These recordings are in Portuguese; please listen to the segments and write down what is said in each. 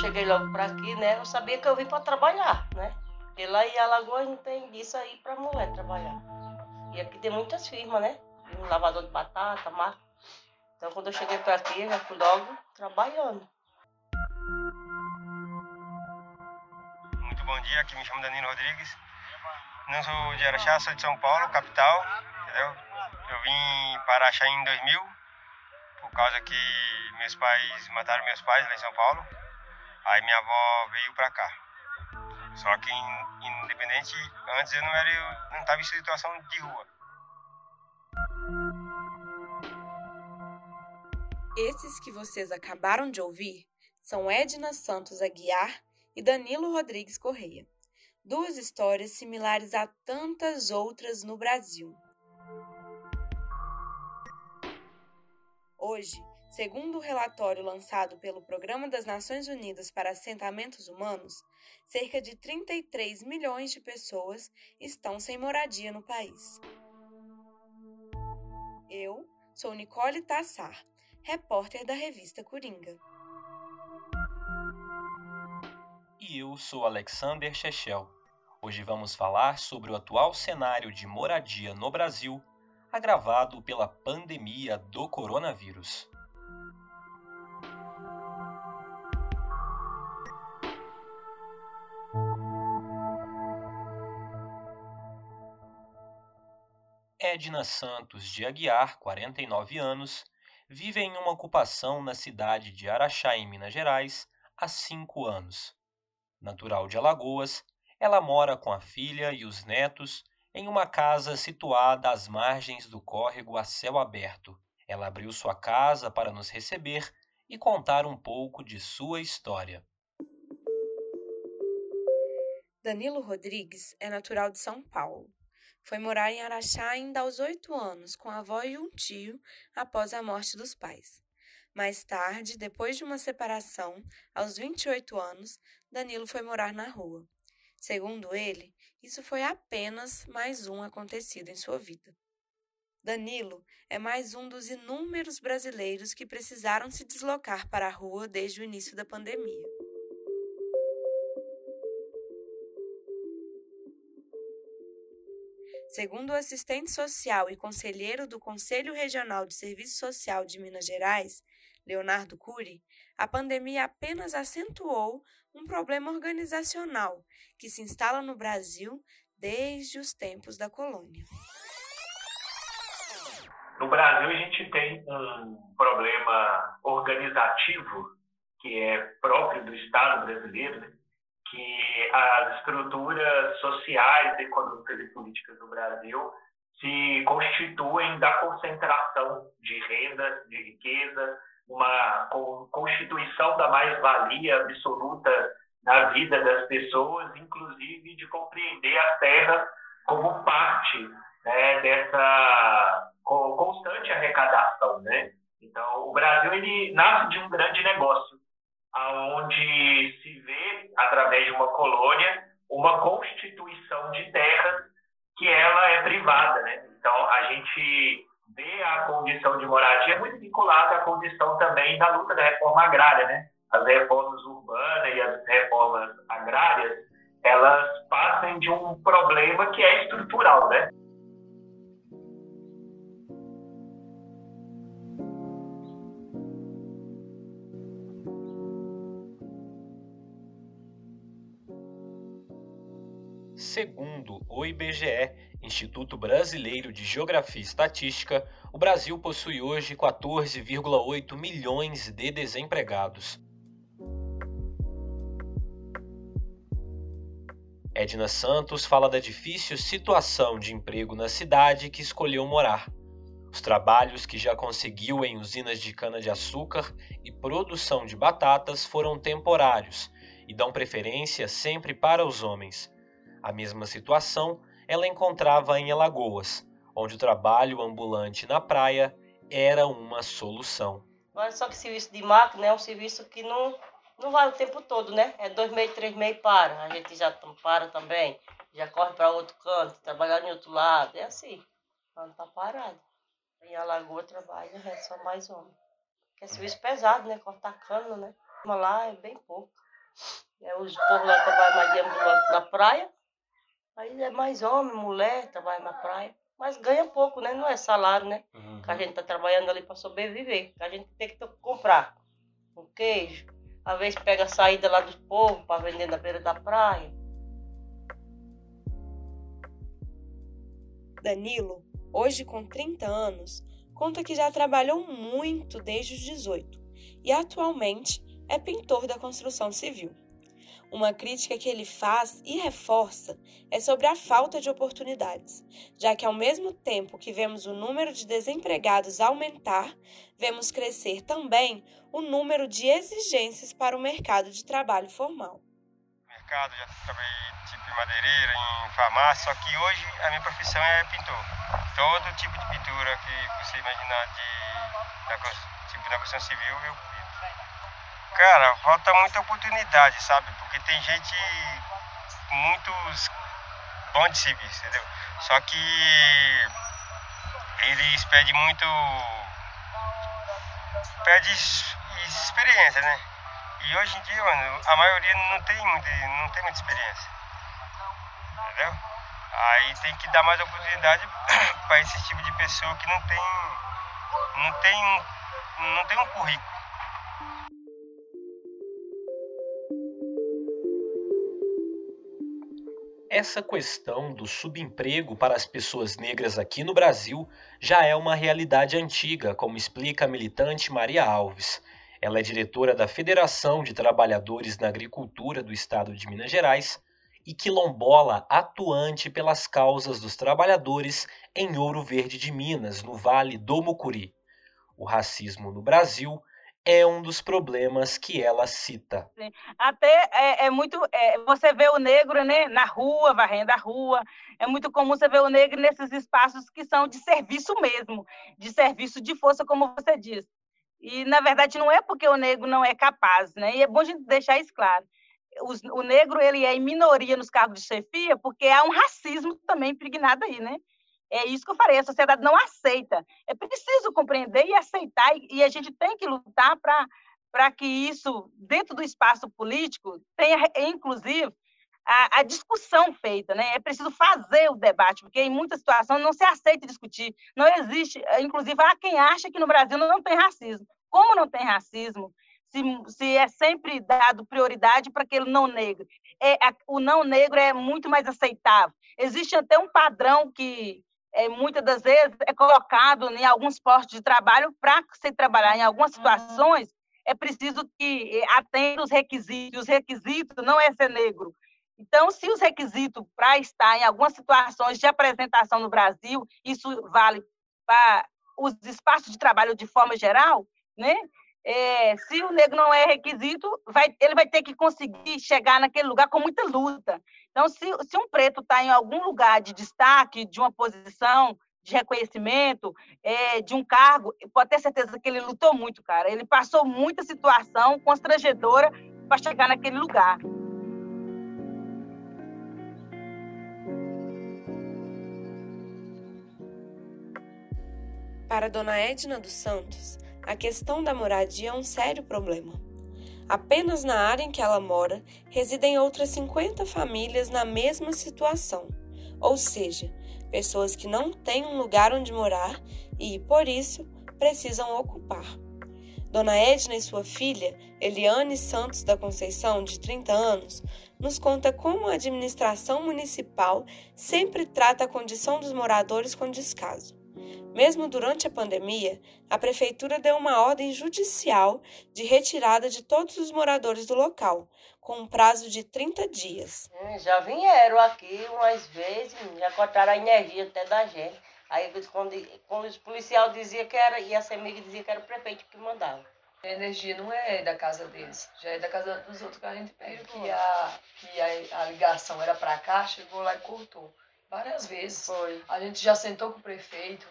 cheguei logo para aqui, né, eu sabia que eu vim para trabalhar, né? Porque lá em Alagoas não tem disso aí para mulher trabalhar. E aqui tem muitas firmas, né? Um lavador de batata, máquina. Então quando eu cheguei para aqui, eu já fui logo trabalhando. Muito bom dia, aqui me chamo Danilo Rodrigues. Não sou de Araxá, sou de São Paulo, capital, entendeu? Eu vim para Araxá em 2000, por causa que meus pais mataram meus pais lá em São Paulo. Aí minha avó veio para cá. Só que independente, antes eu não era, eu não estava em situação de rua. Esses que vocês acabaram de ouvir são Edna Santos Aguiar e Danilo Rodrigues Correia. Duas histórias similares a tantas outras no Brasil. Hoje, segundo o relatório lançado pelo Programa das Nações Unidas para Assentamentos Humanos, cerca de 33 milhões de pessoas estão sem moradia no país. Eu sou Nicole Tassar, repórter da revista Coringa. E eu sou Alexander Chechel Hoje vamos falar sobre o atual cenário de moradia no Brasil, agravado pela pandemia do coronavírus. Edna Santos de Aguiar, 49 anos, vive em uma ocupação na cidade de Araxá, em Minas Gerais, há cinco anos. Natural de Alagoas, ela mora com a filha e os netos em uma casa situada às margens do córrego a céu aberto. Ela abriu sua casa para nos receber e contar um pouco de sua história. Danilo Rodrigues é natural de São Paulo. Foi morar em Araxá ainda aos oito anos, com a avó e um tio, após a morte dos pais. Mais tarde, depois de uma separação, aos 28 anos, Danilo foi morar na rua. Segundo ele, isso foi apenas mais um acontecido em sua vida. Danilo é mais um dos inúmeros brasileiros que precisaram se deslocar para a rua desde o início da pandemia. Segundo o assistente social e conselheiro do Conselho Regional de Serviço Social de Minas Gerais, Leonardo Cury, a pandemia apenas acentuou um problema organizacional que se instala no Brasil desde os tempos da colônia. No Brasil, a gente tem um problema organizativo que é próprio do Estado brasileiro, né? Que as estruturas sociais, econômicas e políticas do Brasil se constituem da concentração de renda, de riqueza, uma constituição da mais-valia absoluta na vida das pessoas, inclusive de compreender a terra como parte né, dessa constante arrecadação, né? Então, o Brasil ele nasce de um grande negócio, aonde se vê através de uma colônia uma constituição de terras que ela é privada, né? Então, a gente vê a condição de moradia muito vinculada à condição também da luta da reforma agrária, né? As reformas urbanas e as reformas agrárias, elas passam de um problema que é estrutural, né? Segundo o IBGE, Instituto Brasileiro de Geografia e Estatística, o Brasil possui hoje 14,8 milhões de desempregados. Edna Santos fala da difícil situação de emprego na cidade que escolheu morar. Os trabalhos que já conseguiu em usinas de cana-de-açúcar e produção de batatas foram temporários e dão preferência sempre para os homens. A mesma situação ela encontrava em Alagoas, onde o trabalho ambulante na praia era uma solução. Mas só que serviço de máquina é um serviço que não, não vai o tempo todo, né? É dois meses, três meses para. A gente já para também, já corre para outro canto, trabalhar em outro lado. É assim, não está parado. Em Alagoas trabalha é só mais homem. Que é serviço pesado, né? Cortar cano, né? Mas lá é bem pouco. É, os povos lá trabalham mais de ambulante na praia. Aí é mais homem, mulher, trabalha na praia. Mas ganha pouco, né? Não é salário, né? Uhum. Que a gente tá trabalhando ali para sobreviver. Que a gente tem que comprar um queijo. Às vezes pega a saída lá dos povos para vender na beira da praia. Danilo, hoje com 30 anos, conta que já trabalhou muito desde os 18 e atualmente é pintor da construção civil. Uma crítica que ele faz e reforça é sobre a falta de oportunidades, já que ao mesmo tempo que vemos o número de desempregados aumentar, vemos crescer também o número de exigências para o mercado de trabalho formal. Mercado, já trabalhei tipo em madeireira, em farmácia, só que hoje a minha profissão é pintor. Todo tipo de pintura que você imaginar de, tipo da construção civil, eu pinto. Cara, falta muita oportunidade, sabe? Porque tem gente, muitos bons de serviço, entendeu? Só que eles pedem muito. pede experiência, né? E hoje em dia, mano, a maioria não tem, muita, não tem muita experiência. Entendeu? Aí tem que dar mais oportunidade para esse tipo de pessoa que não tem. não tem não tem um currículo. Essa questão do subemprego para as pessoas negras aqui no Brasil já é uma realidade antiga, como explica a militante Maria Alves. Ela é diretora da Federação de Trabalhadores na Agricultura do Estado de Minas Gerais e quilombola atuante pelas causas dos trabalhadores em Ouro Verde de Minas, no Vale do Mucuri. O racismo no Brasil é um dos problemas que ela cita. Até é, é muito. É, você vê o negro né, na rua, varrendo a rua. É muito comum você ver o negro nesses espaços que são de serviço mesmo, de serviço de força, como você diz. E, na verdade, não é porque o negro não é capaz, né? E é bom a gente deixar isso claro. O, o negro ele é em minoria nos cargos de chefia porque há um racismo também impregnado aí, né? É isso que eu falei, a sociedade não aceita. É preciso compreender e aceitar, e a gente tem que lutar para que isso, dentro do espaço político, tenha, inclusive, a, a, discussão feita. Né? É preciso fazer o debate, porque em muitas situações não se aceita discutir. Não existe, inclusive, há quem acha que no Brasil não tem racismo. Como não tem racismo? Se, se é sempre dado prioridade para aquele não negro. É, o não negro é muito mais aceitável. Existe até um padrão que, é, muitas das vezes é colocado em alguns postos de trabalho para se trabalhar em algumas situações é preciso que atenda os requisitos. Os requisitos não é ser negro. Então, se os requisitos para estar em algumas situações de apresentação no Brasil, isso vale para os espaços de trabalho de forma geral, né? É, se o negro não é requisito, vai, ele vai ter que conseguir chegar naquele lugar com muita luta. Então, se, se um preto está em algum lugar de destaque, de uma posição, de reconhecimento, é, de um cargo, pode ter certeza que ele lutou muito, cara. Ele passou muita situação constrangedora para chegar naquele lugar. Para Dona Edna dos Santos, a questão da moradia é um sério problema. Apenas na área em que ela mora residem outras 50 famílias na mesma situação, ou seja, pessoas que não têm um lugar onde morar e, por isso, precisam ocupar. Dona Edna e sua filha, Eliane Santos da Conceição, de 30 anos, nos conta como a administração municipal sempre trata a condição dos moradores com descaso. Mesmo durante a pandemia, a prefeitura deu uma ordem judicial de retirada de todos os moradores do local, com um prazo de 30 dias. É, já vieram aqui umas vezes, já cortaram a energia até da gente. Aí quando, quando os policiais diziam que era, e a CEMIG dizia que era o prefeito que mandava. A energia não é da casa deles, já é da casa dos outros que a gente pediu que a, que a, a ligação era para cá, chegou lá e cortou. Várias vezes. Foi. A gente já sentou com o prefeito,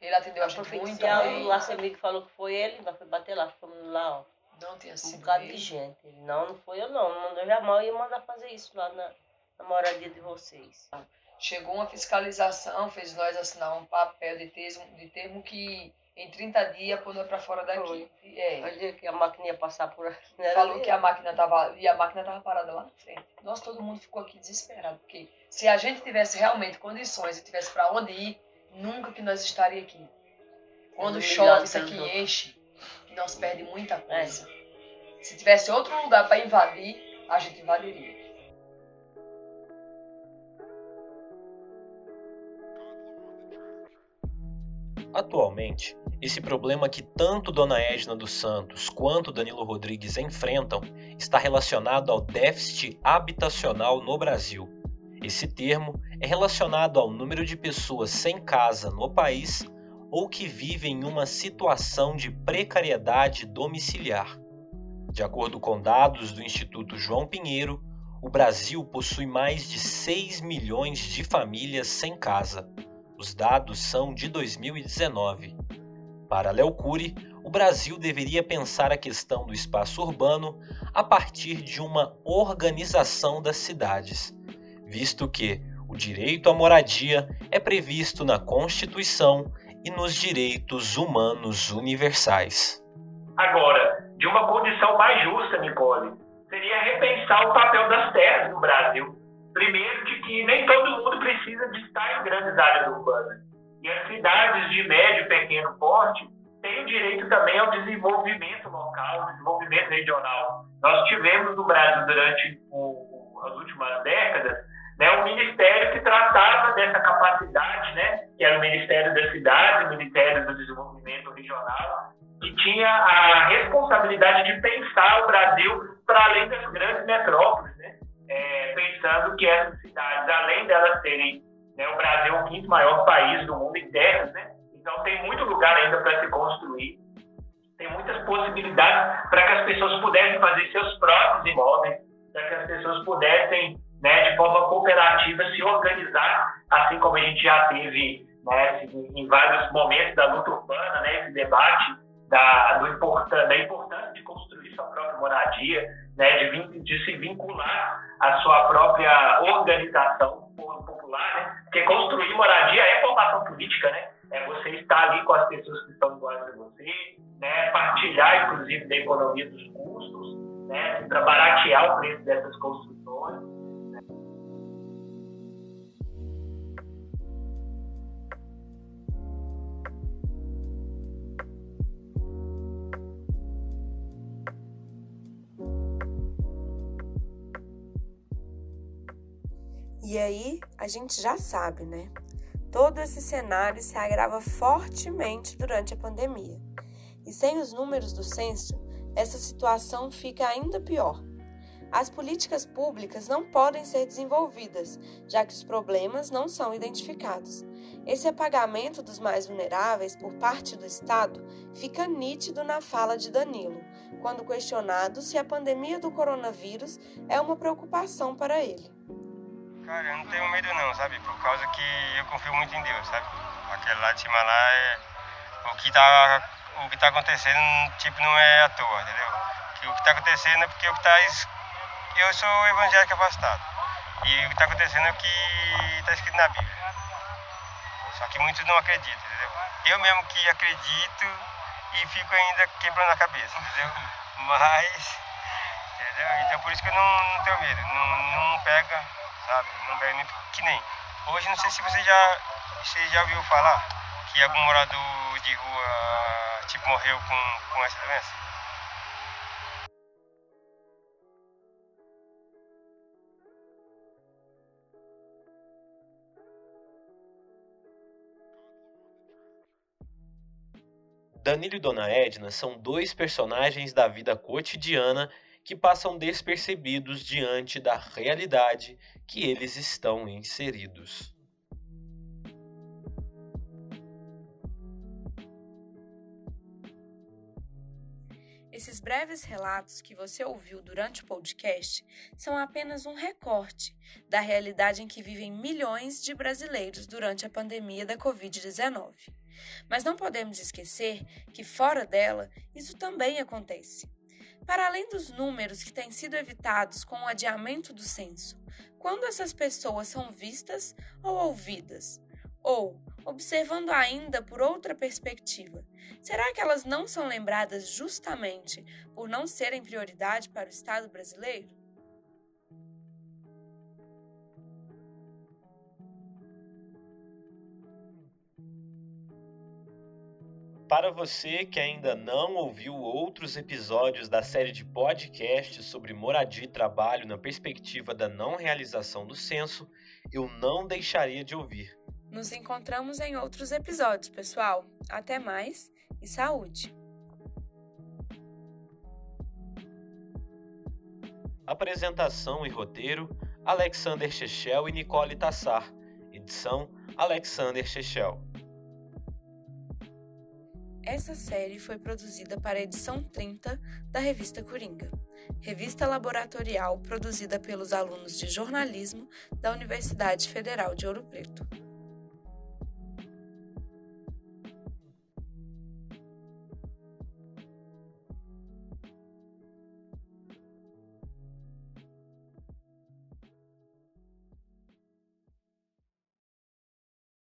ele atendeu a, a gente muito bem. O CEMIG falou que foi ele, mas foi bater lá, ficamos lá, ó. Não tinha sido Um bocado de gente. Não, não foi eu não. Mandou jamais, eu ia mandar fazer isso lá na, na moradia de vocês. Chegou uma fiscalização, fez nós assinar um papel de termo, de termo que em 30 dias pôr para fora daqui. Foi. É. Olha que a máquina ia passar por aqui. né? Falou que a máquina tava. E a máquina tava parada lá na frente. Nossa, todo mundo ficou aqui desesperado. Porque se a gente tivesse realmente condições e tivesse para onde ir, nunca que nós estaria aqui. Quando chove, isso aqui enche, nós perde muita coisa. Se tivesse outro lugar para invadir, a gente invadiria. Atualmente, esse problema que tanto Dona Edna dos Santos quanto Danilo Rodrigues enfrentam está relacionado ao déficit habitacional no Brasil. Esse termo é relacionado ao número de pessoas sem casa no país ou que vivem em uma situação de precariedade domiciliar. De acordo com dados do Instituto João Pinheiro, o Brasil possui mais de 6 milhões de famílias sem casa. Os dados são de 2019. Para Léo Cury, o Brasil deveria pensar a questão do espaço urbano a partir de uma organização das cidades, visto que o direito à moradia é previsto na Constituição e nos direitos humanos universais. Agora, de uma condição mais justa, Nicole, seria repensar o papel das terras no Brasil. Primeiro, de que nem todo mundo precisa de estar em grandes áreas urbanas. E as cidades de médio e pequeno porte têm o direito também ao desenvolvimento local, ao desenvolvimento regional. Nós tivemos no Brasil, durante o, as últimas décadas, né, um ministério que tratava dessa capacidade, né, que era o Ministério da Cidade, o Ministério do Desenvolvimento Regional, que tinha a responsabilidade de pensar o Brasil para além das grandes metrópoles, né? É, pensando que essas cidades, além delas serem né, o Brasil é o quinto maior país do mundo em terras, né? então tem muito lugar ainda para se construir, tem muitas possibilidades para que as pessoas pudessem fazer seus próprios imóveis, para que as pessoas pudessem, né, de forma cooperativa, se organizar, assim como a gente já teve né, em vários momentos da luta urbana, né, esse debate da, do importan da importância de construir sua própria moradia, né, de, vin de se vincular à sua própria organização popular, né, porque construir moradia é formação política, né, é você estar ali com as pessoas que estão iguais a você, né, partilhar, inclusive, da economia dos custos, né, para baratear o preço dessas construções. E aí, a gente já sabe, né? Todo esse cenário se agrava fortemente durante a pandemia. E sem os números do censo, essa situação fica ainda pior. As políticas públicas não podem ser desenvolvidas, já que os problemas não são identificados. Esse apagamento dos mais vulneráveis por parte do Estado fica nítido na fala de Danilo, quando questionado se a pandemia do coronavírus é uma preocupação para ele. Cara, eu não tenho medo não, sabe? Por causa que eu confio muito em Deus, sabe? Aquele lá de cima lá é. O que tá, o que tá acontecendo, tipo, não é à toa, entendeu? Que o que tá acontecendo é porque o que tá. es- Eu sou evangélico afastado. E o que tá acontecendo é o que tá escrito na Bíblia. Só que muitos não acreditam, entendeu? Eu mesmo que acredito e fico ainda quebrando a cabeça, entendeu? Mas. Entendeu? Então por isso que eu não, não tenho medo. Não, não pega, sabe? Pega nem que nem. Hoje não sei se você já, você já ouviu falar que algum morador de rua tipo morreu com, com essa doença. Danilo e Dona Edna são dois personagens da vida cotidiana que passam despercebidos diante da realidade que eles estão inseridos. Esses breves relatos que você ouviu durante o podcast são apenas um recorte da realidade em que vivem milhões de brasileiros durante a pandemia da Covid-19. Mas não podemos esquecer que, fora dela, isso também acontece. Para além dos números que têm sido evitados com o adiamento do censo, quando essas pessoas são vistas ou ouvidas? Ou observando ainda por outra perspectiva. Será que elas não são lembradas justamente por não serem prioridade para o Estado brasileiro? Para você que ainda não ouviu outros episódios da série de podcasts sobre moradia e trabalho na perspectiva da não realização do censo, eu não deixaria de ouvir. Nos encontramos em outros episódios, pessoal. Até mais e saúde! Apresentação e roteiro: Alexander Chechel e Nicole Tassar. Edição: Alexander Chechel. Essa série foi produzida para a edição 30 da revista Coringa, revista laboratorial produzida pelos alunos de jornalismo da Universidade Federal de Ouro Preto.